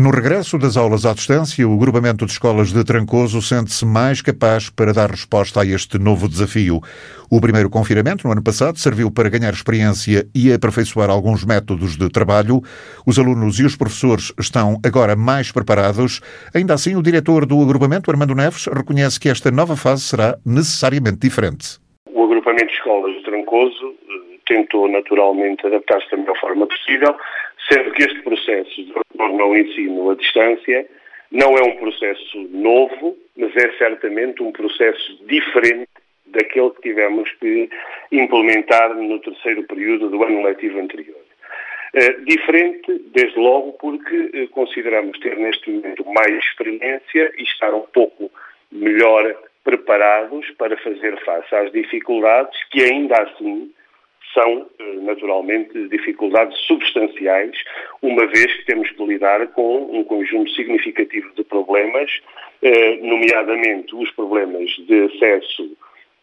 No regresso das aulas à distância, o agrupamento de escolas de Trancoso sente-se mais capaz para dar resposta a este novo desafio. O primeiro confinamento, no ano passado, serviu para ganhar experiência e aperfeiçoar alguns métodos de trabalho. Os alunos e os professores estão agora mais preparados. Ainda assim, o diretor do agrupamento, Armando Neves, reconhece que esta nova fase será necessariamente diferente. O agrupamento de escolas de Trancoso tentou naturalmente adaptar-se da melhor forma possível sendo que este processo de retorno ao ensino à distância não é um processo novo, mas é certamente um processo diferente daquele que tivemos que implementar no terceiro período do ano letivo anterior. Uh, diferente, desde logo, porque uh, consideramos ter neste momento mais experiência e estar um pouco melhor preparados para fazer face às dificuldades que ainda assim são, eh, naturalmente, dificuldades substanciais, uma vez que temos que lidar com um conjunto significativo de problemas, eh, nomeadamente os problemas de acesso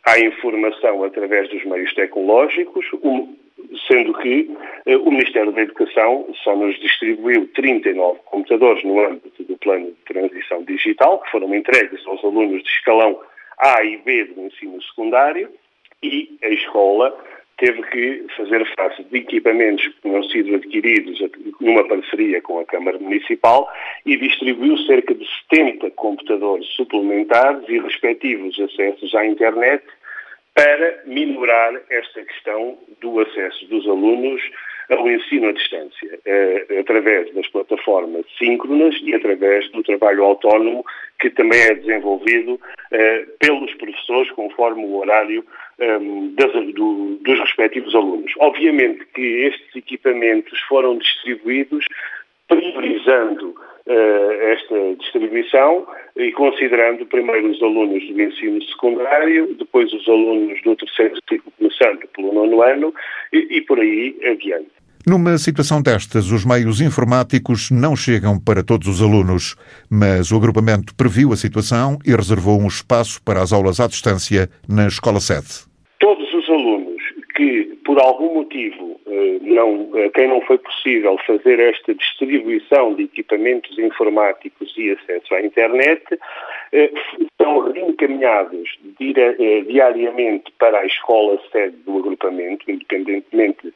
à informação através dos meios tecnológicos, sendo que eh, o Ministério da Educação só nos distribuiu 39 computadores no âmbito do plano de transição digital, que foram entregues aos alunos de escalão A e B do ensino secundário, e a escola teve que fazer face de equipamentos que tinham sido adquiridos numa parceria com a Câmara Municipal e distribuiu cerca de 70 computadores suplementares e respectivos acessos à internet para minorar esta questão do acesso dos alunos ao ensino à distância, eh, através das plataformas síncronas e através do trabalho autónomo que também é desenvolvido eh, pelos professores conforme o horário um, das, do, dos respectivos alunos. Obviamente que estes equipamentos foram distribuídos priorizando uh, esta distribuição e considerando primeiro os alunos do ensino secundário, depois os alunos do terceiro ciclo, começando pelo nono ano e, e por aí adiante. Numa situação destas, os meios informáticos não chegam para todos os alunos, mas o agrupamento previu a situação e reservou um espaço para as aulas à distância na escola sede. Todos os alunos que, por algum motivo, eh, não, quem não foi possível fazer esta distribuição de equipamentos informáticos e acesso à internet, eh, são reencaminhados eh, diariamente para a escola sede do agrupamento, independentemente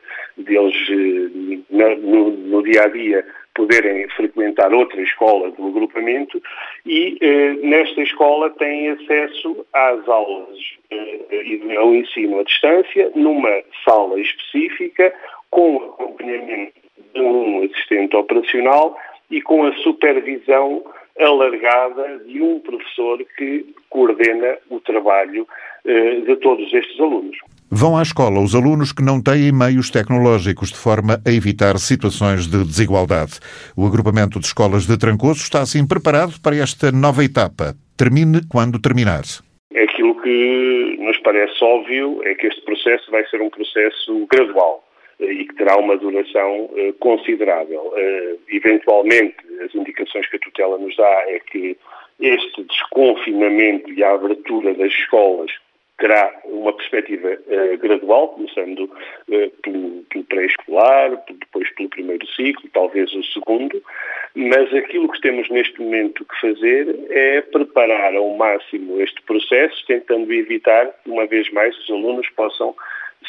deles no, no dia a dia poderem frequentar outra escola do agrupamento e eh, nesta escola têm acesso às aulas eh, e ao ensino à distância numa sala específica com acompanhamento de um assistente operacional e com a supervisão alargada de um professor que coordena o trabalho eh, de todos estes alunos. Vão à escola os alunos que não têm meios tecnológicos, de forma a evitar situações de desigualdade. O agrupamento de escolas de Trancoso está assim preparado para esta nova etapa. Termine quando terminar. Aquilo que nos parece óbvio é que este processo vai ser um processo gradual eh, e que terá uma duração eh, considerável. Eh, eventualmente, as indicações que a tutela nos dá é que este desconfinamento e a abertura das escolas terá uma perspectiva uh, gradual, começando uh, pelo, pelo pré-escolar, depois pelo primeiro ciclo, talvez o segundo, mas aquilo que temos neste momento que fazer é preparar ao máximo este processo, tentando evitar, uma vez mais, os alunos possam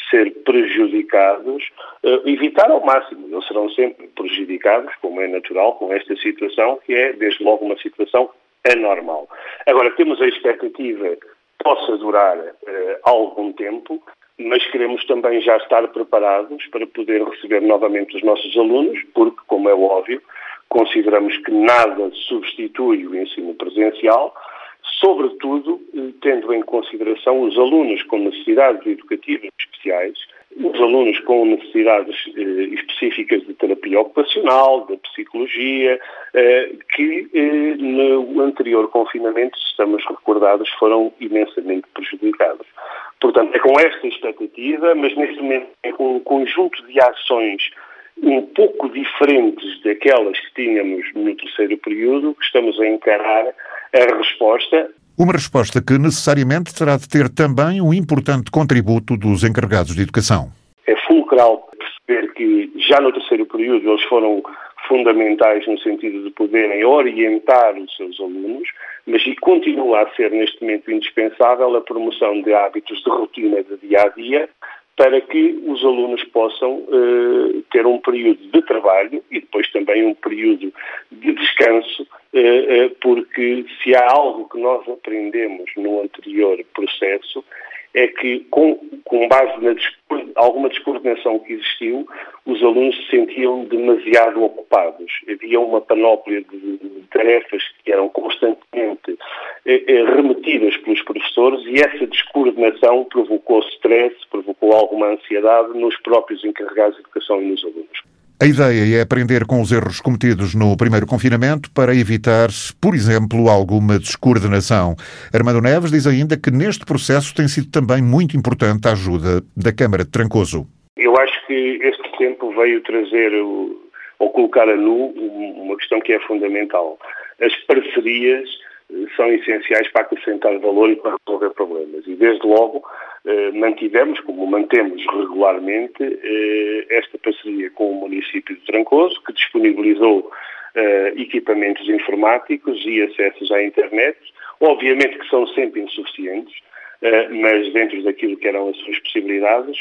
ser prejudicados, uh, evitar ao máximo, eles serão sempre prejudicados, como é natural, com esta situação, que é, desde logo, uma situação anormal. Agora, temos a expectativa possa durar uh, algum tempo, mas queremos também já estar preparados para poder receber novamente os nossos alunos, porque, como é óbvio, consideramos que nada substitui o ensino presencial, sobretudo eh, tendo em consideração os alunos com necessidades educativas especiais, os alunos com necessidades eh, específicas de terapia ocupacional, de psicologia, eh, que eh, no anterior confinamento, se estamos recordados, foram imensamente prejudicados. Portanto, é com esta expectativa, mas neste momento é com um conjunto de ações um pouco diferentes daquelas que tínhamos no terceiro período, que estamos a encarar a resposta uma resposta que necessariamente terá de ter também um importante contributo dos encarregados de educação. É fulcral perceber que já no terceiro período eles foram fundamentais no sentido de poderem orientar os seus alunos, mas e continua a ser neste momento indispensável a promoção de hábitos de rotina de dia a dia para que os alunos possam uh, ter um período de trabalho e depois também um período de descanso, uh, uh, porque se há algo que nós aprendemos no anterior processo é que, com, com base na alguma descoordenação que existiu, os alunos se sentiam demasiado ocupados. Havia uma panóplia de, tarefas que eram constantemente eh, eh, remetidas pelos professores e essa descoordenação provocou stress, provocou alguma ansiedade nos próprios encarregados de educação e nos alunos. A ideia é aprender com os erros cometidos no primeiro confinamento para evitar, por exemplo, alguma descoordenação. Armando Neves diz ainda que neste processo tem sido também muito importante a ajuda da Câmara de Trancoso. Eu acho que este tempo veio trazer ou colocar a nu uma questão que é fundamental. As parcerias eh, são essenciais para acrescentar valor e para resolver problemas. E desde logo mantivemos, como mantemos regularmente, eh, esta parceria com o município de Trancoso, que disponibilizou eh, equipamentos informáticos e acessos à internet, obviamente que são sempre insuficientes, mas dentro daquilo que eram as suas possibilidades,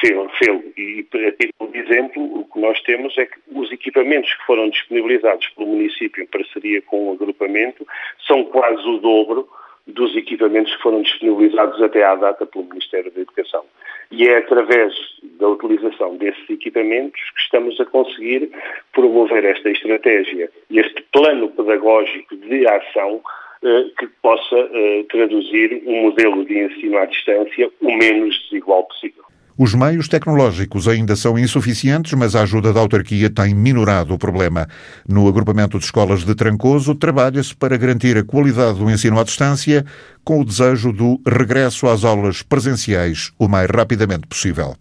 fê-lo. E, a título de exemplo, o que nós temos é que os equipamentos que foram disponibilizados pelo município em parceria com o agrupamento são quase o dobro dos equipamentos que foram disponibilizados até à data pelo Ministério da Educação. E é através da utilização desses equipamentos que estamos a conseguir promover esta estratégia e este plano pedagógico de ação eh, que possa eh, traduzir um modelo de ensino à distância o menos desigual possível. Os meios tecnológicos ainda são insuficientes, mas a ajuda da autarquia tem minorado o problema. No agrupamento de escolas de Trancoso, trabalha-se para garantir a qualidade do ensino à distância, com o desejo do regresso às aulas presenciais o mais rapidamente possível.